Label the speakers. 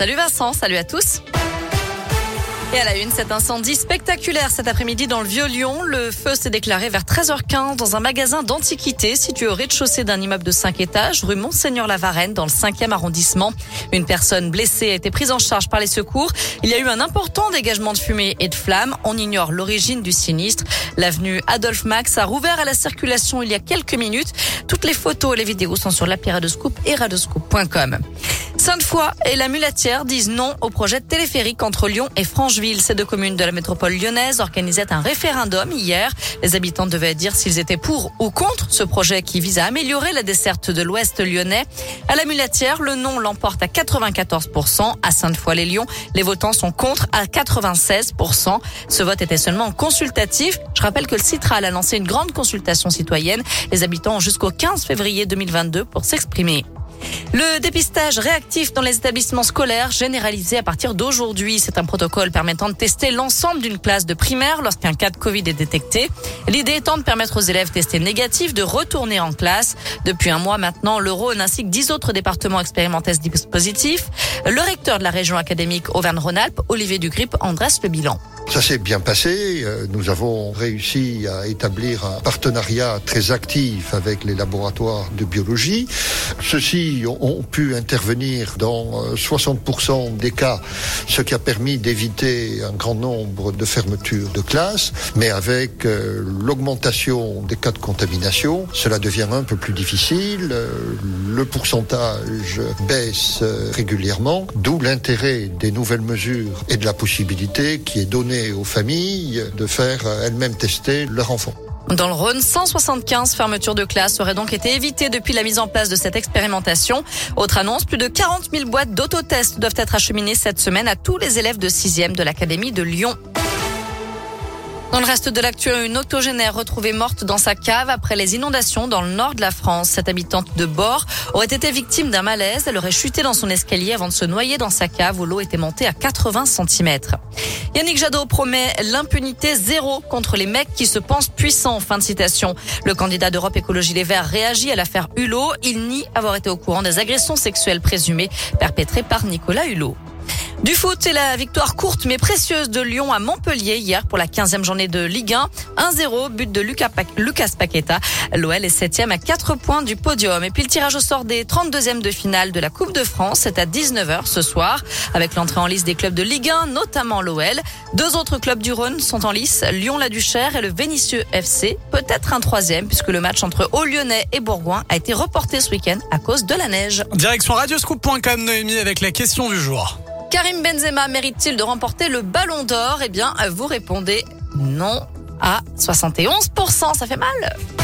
Speaker 1: Salut Vincent, salut à tous. Et à la une, cet incendie spectaculaire cet après-midi dans le Vieux-Lyon. Le feu s'est déclaré vers 13h15 dans un magasin d'antiquités situé au rez-de-chaussée d'un immeuble de 5 étages, rue Monseigneur-la-Varenne, dans le 5e arrondissement. Une personne blessée a été prise en charge par les secours. Il y a eu un important dégagement de fumée et de flammes. On ignore l'origine du sinistre. L'avenue Adolphe Max a rouvert à la circulation il y a quelques minutes. Toutes les photos et les vidéos sont sur Radoscoop et radoscoop.com. Sainte-Foy et la Mulatière disent non au projet téléphérique entre Lyon et Francheville. Ces deux communes de la métropole lyonnaise organisaient un référendum hier. Les habitants devaient dire s'ils étaient pour ou contre ce projet qui vise à améliorer la desserte de l'ouest lyonnais. À la Mulatière, le non l'emporte à 94%. À Sainte-Foy-les-Lyons, les votants sont contre à 96%. Ce vote était seulement consultatif. Je rappelle que le Citral a lancé une grande consultation citoyenne. Les habitants ont jusqu'au 15 février 2022 pour s'exprimer. Le dépistage réactif dans les établissements scolaires généralisé à partir d'aujourd'hui. C'est un protocole permettant de tester l'ensemble d'une classe de primaire lorsqu'un cas de Covid est détecté. L'idée étant de permettre aux élèves testés négatifs de retourner en classe. Depuis un mois maintenant, le Rhône ainsi que dix autres départements expérimentent ce dispositif. Le recteur de la région académique Auvergne-Rhône-Alpes, Olivier Dugrip, en dresse le bilan.
Speaker 2: Ça s'est bien passé. Euh, nous avons réussi à établir un partenariat très actif avec les laboratoires de biologie. Ceux-ci ont pu intervenir dans 60% euh, des cas, ce qui a permis d'éviter un grand nombre de fermetures de classes. Mais avec euh, l'augmentation des cas de contamination, cela devient un peu plus difficile. Le pourcentage baisse régulièrement, d'où l'intérêt des nouvelles mesures et de la possibilité qui est donnée aux familles de faire euh, elles-mêmes tester leur enfant.
Speaker 1: Dans le Rhône, 175 fermetures de classes auraient donc été évitées depuis la mise en place de cette expérimentation. Autre annonce, plus de 40 000 boîtes d'autotests doivent être acheminées cette semaine à tous les élèves de 6e de l'Académie de Lyon. Dans le reste de l'actu, une octogénaire retrouvée morte dans sa cave après les inondations dans le nord de la France. Cette habitante de bord aurait été victime d'un malaise. Elle aurait chuté dans son escalier avant de se noyer dans sa cave où l'eau était montée à 80 cm. Yannick Jadot promet l'impunité zéro contre les mecs qui se pensent puissants. Fin de citation. Le candidat d'Europe Écologie Les Verts réagit à l'affaire Hulot. Il nie avoir été au courant des agressions sexuelles présumées perpétrées par Nicolas Hulot. Du foot, c'est la victoire courte mais précieuse de Lyon à Montpellier hier pour la 15e journée de Ligue 1. 1-0, but de Lucas, Paqueta. L'OL est 7e à 4 points du podium. Et puis le tirage au sort des 32e de finale de la Coupe de France, c'est à 19h ce soir avec l'entrée en lice des clubs de Ligue 1, notamment l'OL. Deux autres clubs du Rhône sont en lice, Lyon-la-Duchère et le Vénitieux FC. Peut-être un troisième puisque le match entre Haut-Lyonnais et Bourgoin a été reporté ce week-end à cause de la neige.
Speaker 3: Direction radioscoop.com Noémie avec la question du jour.
Speaker 1: Karim Benzema mérite-t-il de remporter le ballon d'or? Eh bien, vous répondez non à 71%. Ça fait mal.